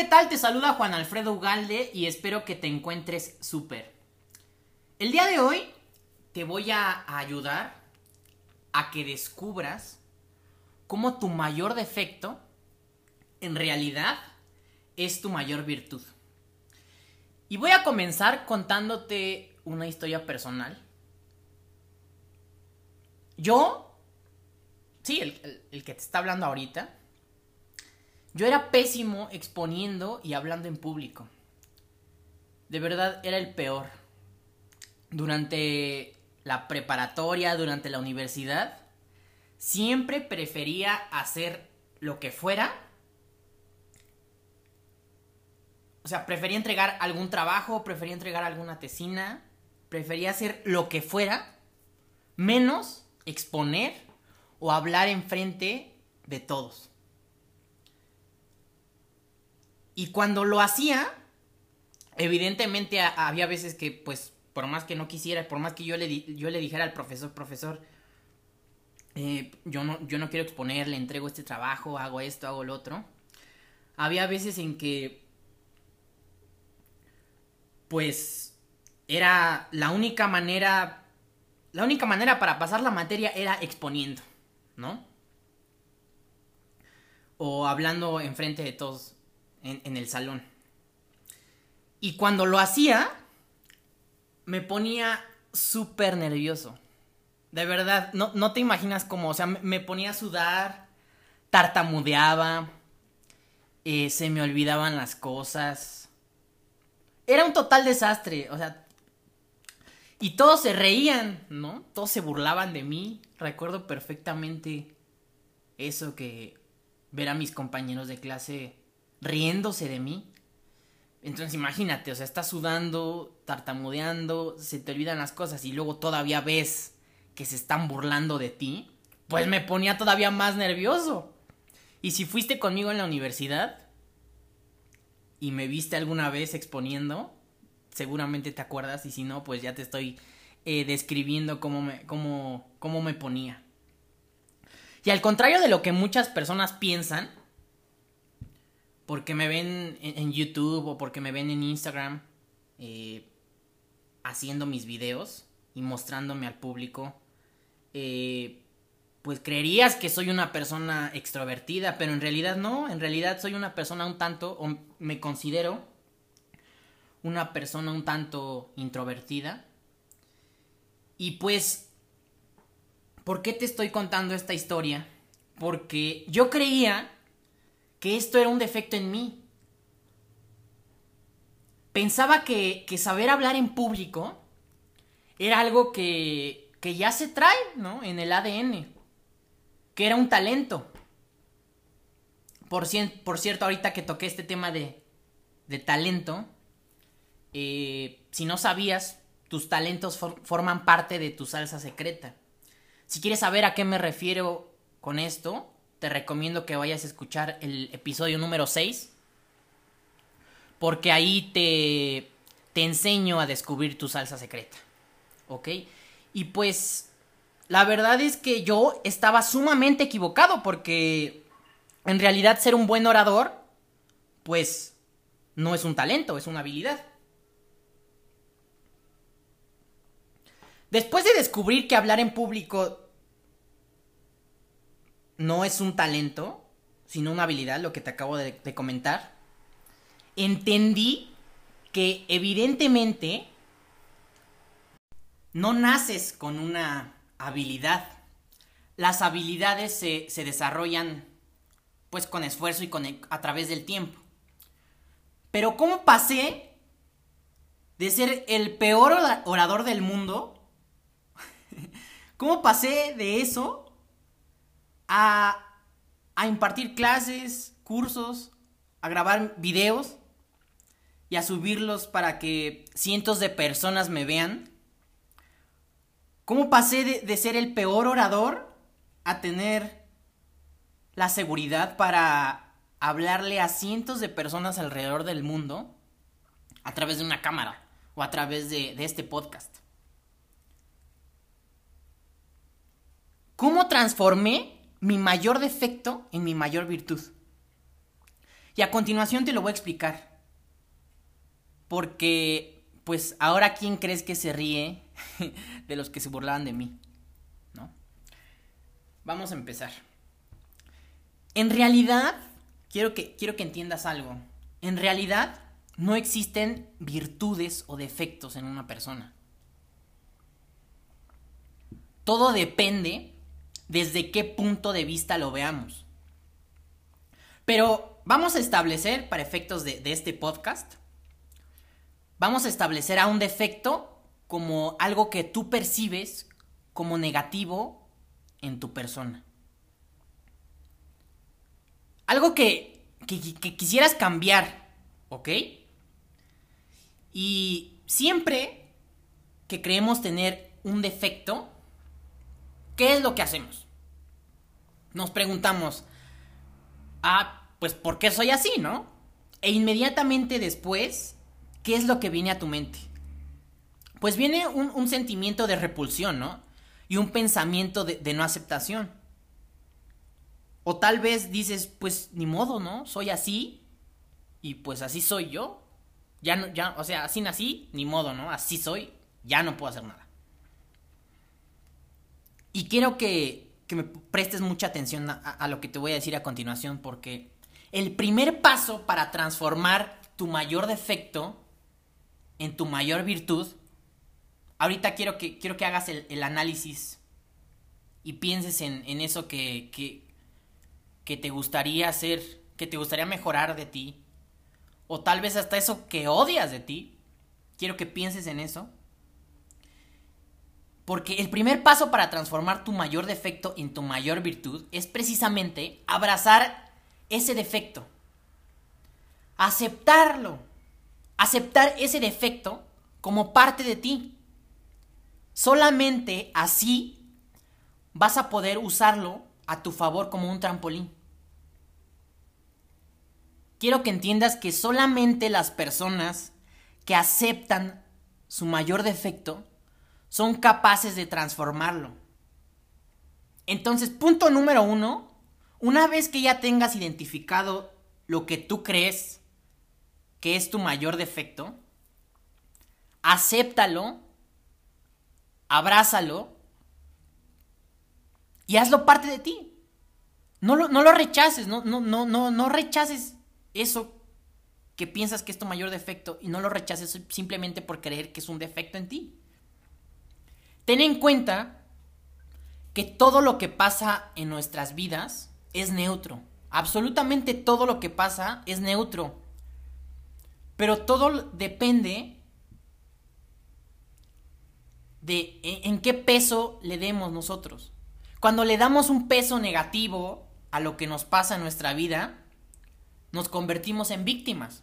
¿qué tal? Te saluda Juan Alfredo Ugalde y espero que te encuentres súper. El día de hoy te voy a ayudar a que descubras cómo tu mayor defecto en realidad es tu mayor virtud. Y voy a comenzar contándote una historia personal. Yo, sí, el, el que te está hablando ahorita, yo era pésimo exponiendo y hablando en público. De verdad, era el peor. Durante la preparatoria, durante la universidad, siempre prefería hacer lo que fuera. O sea, prefería entregar algún trabajo, prefería entregar alguna tesina, prefería hacer lo que fuera, menos exponer o hablar enfrente de todos. Y cuando lo hacía, evidentemente había veces que, pues, por más que no quisiera, por más que yo le, yo le dijera al profesor, profesor, eh, yo, no, yo no quiero exponer, le entrego este trabajo, hago esto, hago lo otro. Había veces en que, pues, era la única manera, la única manera para pasar la materia era exponiendo, ¿no? O hablando enfrente de todos en, el salón. Y cuando lo hacía, me ponía súper nervioso. De verdad, no, no, te imaginas cómo, o sea, me, ponía a sudar, tartamudeaba, eh, se me olvidaban las cosas. Era un total desastre, o sea, y todos se reían, ¿no? Todos se burlaban de mí. Recuerdo perfectamente eso que ver a mis compañeros de clase riéndose de mí. Entonces imagínate, o sea, estás sudando, tartamudeando, se te olvidan las cosas y luego todavía ves que se están burlando de ti, pues me ponía todavía más nervioso. Y si fuiste conmigo en la universidad y me viste alguna vez exponiendo, seguramente te acuerdas y si no, pues ya te estoy eh, describiendo cómo me, cómo, cómo me ponía. Y al contrario de lo que muchas personas piensan, porque me ven en, YouTube o porque me ven en Instagram eh, haciendo mis videos y mostrándome al público, eh, pues creerías que soy una persona extrovertida, pero en realidad no, en realidad soy una persona un tanto, o me considero una persona un tanto introvertida. Y pues, ¿por qué te estoy contando esta historia? Porque yo creía que esto era un defecto en mí. Pensaba que, saber hablar en público era algo que, que ya se trae, ¿no? En el ADN. Que era un talento. Por, por cierto, ahorita que toqué este tema de, de talento, eh, si no sabías, tus talentos forman parte de tu salsa secreta. Si quieres saber a qué me refiero con esto, te recomiendo que vayas a escuchar el episodio número 6. Porque ahí te, te enseño a descubrir tu salsa secreta. ¿Ok? Y pues la verdad es que yo estaba sumamente equivocado porque en realidad ser un buen orador, pues no es un talento, es una habilidad. Después de descubrir que hablar en público no es un talento, sino una habilidad, lo que te acabo de, comentar, entendí que evidentemente no naces con una habilidad. Las habilidades se, se desarrollan pues con esfuerzo y con a través del tiempo. Pero ¿cómo pasé de ser el peor orador del mundo? ¿Cómo pasé de eso a, impartir clases, cursos, a grabar videos y a subirlos para que cientos de personas me vean. ¿Cómo pasé de, de, ser el peor orador a tener la seguridad para hablarle a cientos de personas alrededor del mundo a través de una cámara o a través de, de este podcast? ¿Cómo transformé mi mayor defecto en mi mayor virtud. Y a continuación te lo voy a explicar. Porque, pues, ahora quién crees que se ríe de los que se burlaban de mí, ¿no? Vamos a empezar. En realidad, quiero que, quiero que entiendas algo. En realidad, no existen virtudes o defectos en una persona. Todo depende desde qué punto de vista lo veamos. Pero vamos a establecer, para efectos de, este podcast, vamos a establecer a un defecto como algo que tú percibes como negativo en tu persona. Algo que, quisieras cambiar, ¿ok? Y siempre que creemos tener un defecto, ¿qué es lo que hacemos? Nos preguntamos, ah, pues ¿por qué soy así, no? E inmediatamente después ¿qué es lo que viene a tu mente? Pues viene un, sentimiento de repulsión, ¿no? Y un pensamiento de, no aceptación. O tal vez dices, pues ni modo, ¿no? Soy así y pues así soy yo. Ya no, ya, o sea, así nací, ni modo, ¿no? Así soy, ya no puedo hacer nada. Y quiero que, que me prestes mucha atención a lo que te voy a decir a continuación, porque el primer paso para transformar tu mayor defecto en tu mayor virtud, ahorita quiero que, quiero que hagas el, análisis y pienses en, eso que, que, que te gustaría hacer, que te gustaría mejorar de ti, o tal vez hasta eso que odias de ti. Quiero que pienses en eso. Porque el primer paso para transformar tu mayor defecto en tu mayor virtud es precisamente abrazar ese defecto. Aceptarlo aceptar ese defecto como parte de ti. Solamente así vas a poder usarlo a tu favor como un trampolín. Quiero que entiendas que solamente las personas que aceptan su mayor defecto son capaces de transformarlo. Entonces, punto número uno, una vez que ya tengas identificado lo que tú crees que es tu mayor defecto, acéptalo, abrázalo y hazlo parte de ti. No lo, no lo rechaces, no, no, no, no, no rechaces eso que piensas que es tu mayor defecto y no lo rechaces simplemente por creer que es un defecto en ti. Ten en cuenta que todo lo que pasa en nuestras vidas es neutro. Absolutamente todo lo que pasa es neutro. Pero todo depende de en qué peso le demos nosotros. Cuando le damos un peso negativo a lo que nos pasa en nuestra vida, nos convertimos en víctimas.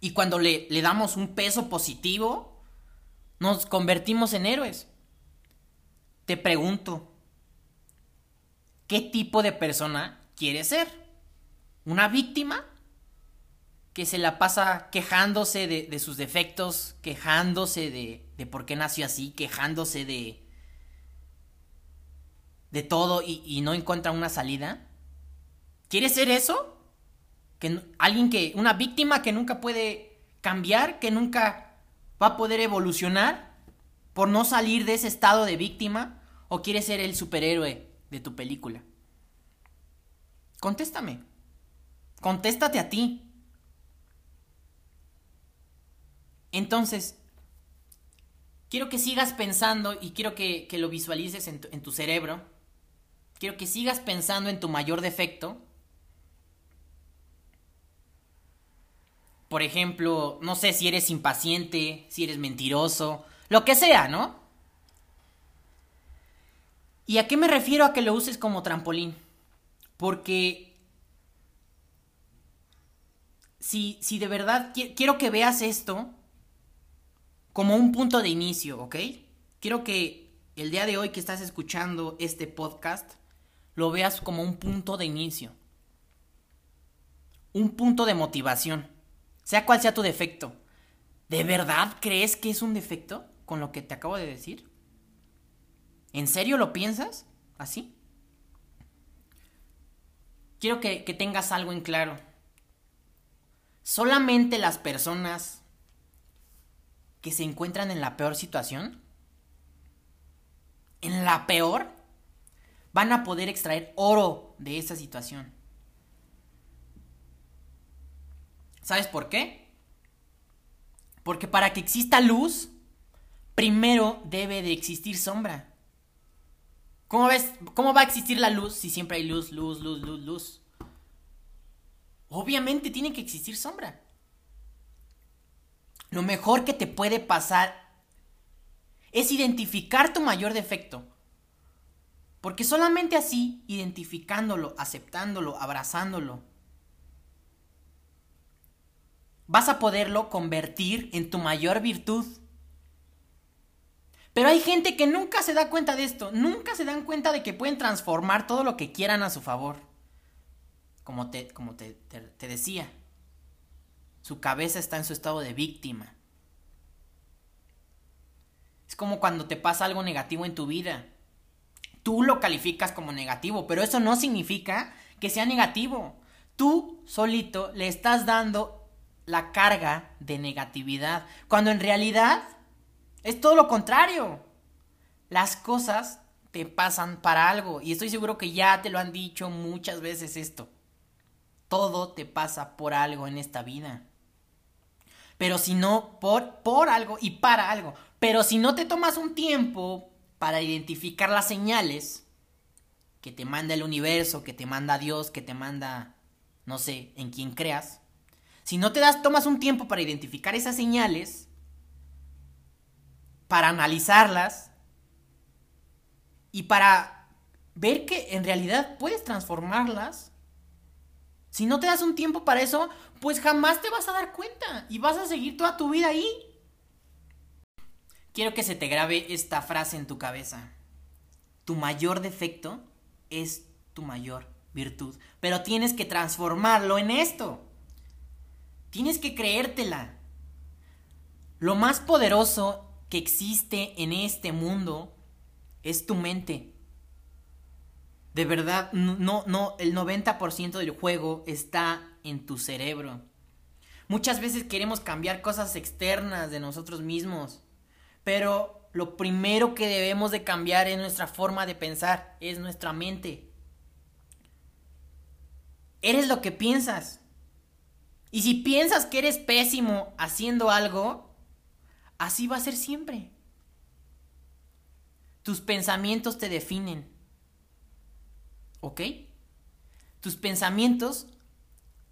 Y cuando le, le, damos un peso positivo, nos convertimos en héroes. Te pregunto, ¿qué tipo de persona quieres ser? ¿Una víctima que se la pasa quejándose de, sus defectos, quejándose de, por qué nació así, quejándose de, de todo y, no encuentra una salida. ¿Quieres ser eso? Que, alguien que, una víctima que nunca puede cambiar, que nunca va a poder evolucionar por no salir de ese estado de víctima, o quieres ser el superhéroe de tu película. Contéstame. Contéstate a ti. Entonces, quiero que sigas pensando y quiero que, lo visualices en tu, en tu cerebro. Quiero que sigas pensando en tu mayor defecto. Por ejemplo, no sé si eres impaciente, si eres mentiroso, lo que sea, ¿no? ¿Y a qué me refiero a que lo uses como trampolín? Porque si, si de verdad quiero que veas esto como un punto de inicio, ¿ok? Quiero que el día de hoy que estás escuchando este podcast lo veas como un punto de inicio. Un punto de motivación. Sea cual sea tu defecto. ¿De verdad crees que es un defecto con lo que te acabo de decir? ¿En serio lo piensas? ¿Así? quiero que, que tengas algo en claro. Solamente las personas que se encuentran en la peor situación, en la peor, van a poder extraer oro de esa situación. ¿Sabes por qué? Porque para que exista luz, primero debe de existir sombra. ¿Cómo ves? ¿Cómo va a existir la luz si siempre hay luz, luz, luz, luz, luz? Obviamente tiene que existir sombra. Lo mejor que te puede pasar es identificar tu mayor defecto. Porque solamente así, identificándolo, aceptándolo, abrazándolo, vas a poderlo convertir en tu mayor virtud. Pero hay gente que nunca se da cuenta de esto, nunca se dan cuenta de que pueden transformar todo lo que quieran a su favor. Como te, como te, te decía, su cabeza está en su estado de víctima. Es como cuando te pasa algo negativo en tu vida. Tú lo calificas como negativo, pero eso no significa que sea negativo. Tú solito le estás dando la carga de negatividad, cuando en realidad es todo lo contrario. Las cosas te pasan para algo y estoy seguro que ya te lo han dicho muchas veces esto. Todo te pasa por algo en esta vida. Pero si no, por, por algo y para algo. Pero si no te tomas un tiempo para identificar las señales que te manda el universo, que te manda Dios, que te manda, no sé, en quien creas, si no te das, tomas un tiempo para identificar esas señales, para analizarlas y para ver que en realidad puedes transformarlas, si no te das un tiempo para eso, pues jamás te vas a dar cuenta y vas a seguir toda tu vida ahí. Quiero que se te grabe esta frase en tu cabeza. Tu mayor defecto es tu mayor virtud, pero tienes que transformarlo en esto. Tienes que creértela. Lo más poderoso que existe en este mundo es tu mente. De verdad, no, no, el 90% del juego está en tu cerebro. Muchas veces queremos cambiar cosas externas de nosotros mismos, pero lo primero que debemos de cambiar es nuestra forma de pensar, es nuestra mente. Eres lo que piensas. Y si piensas que eres pésimo haciendo algo, así va a ser siempre. Tus pensamientos te definen. ¿Ok? Tus pensamientos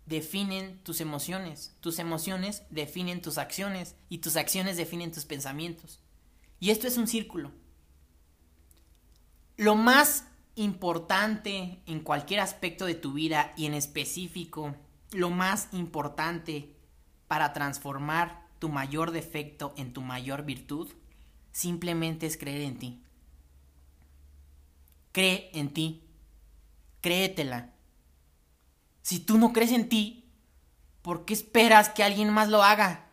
definen tus emociones, tus emociones definen tus acciones y tus acciones definen tus pensamientos. Y esto es un círculo. Lo más importante en cualquier aspecto de tu vida y en específico lo más importante para transformar tu mayor defecto en tu mayor virtud simplemente es creer en ti. Cree en ti. Créetela. Si tú no crees en ti, ¿por qué esperas que alguien más lo haga?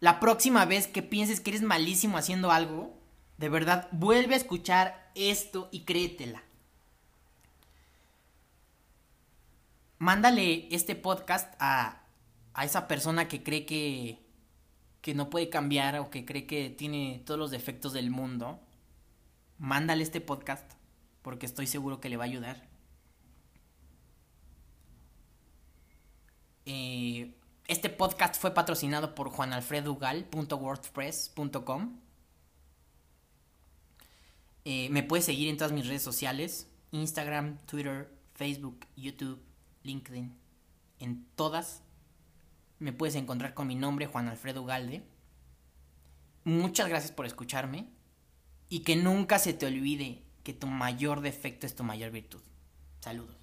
La próxima vez que pienses que eres malísimo haciendo algo, de verdad, vuelve a escuchar esto y créetela. Mándale este podcast a, a esa persona que cree que, que no puede cambiar o que cree que tiene todos los defectos del mundo. Mándale este podcast porque estoy seguro que le va a ayudar. Eh, este podcast fue patrocinado por juanalfredugal.wordpress.com. Eh, me puedes seguir en todas mis redes sociales: Instagram, Twitter, Facebook, YouTube LinkedIn, en todas me puedes encontrar con mi nombre, Juan Alfredo Galde. Muchas gracias por escucharme y que nunca se te olvide que tu mayor defecto es tu mayor virtud. Saludos.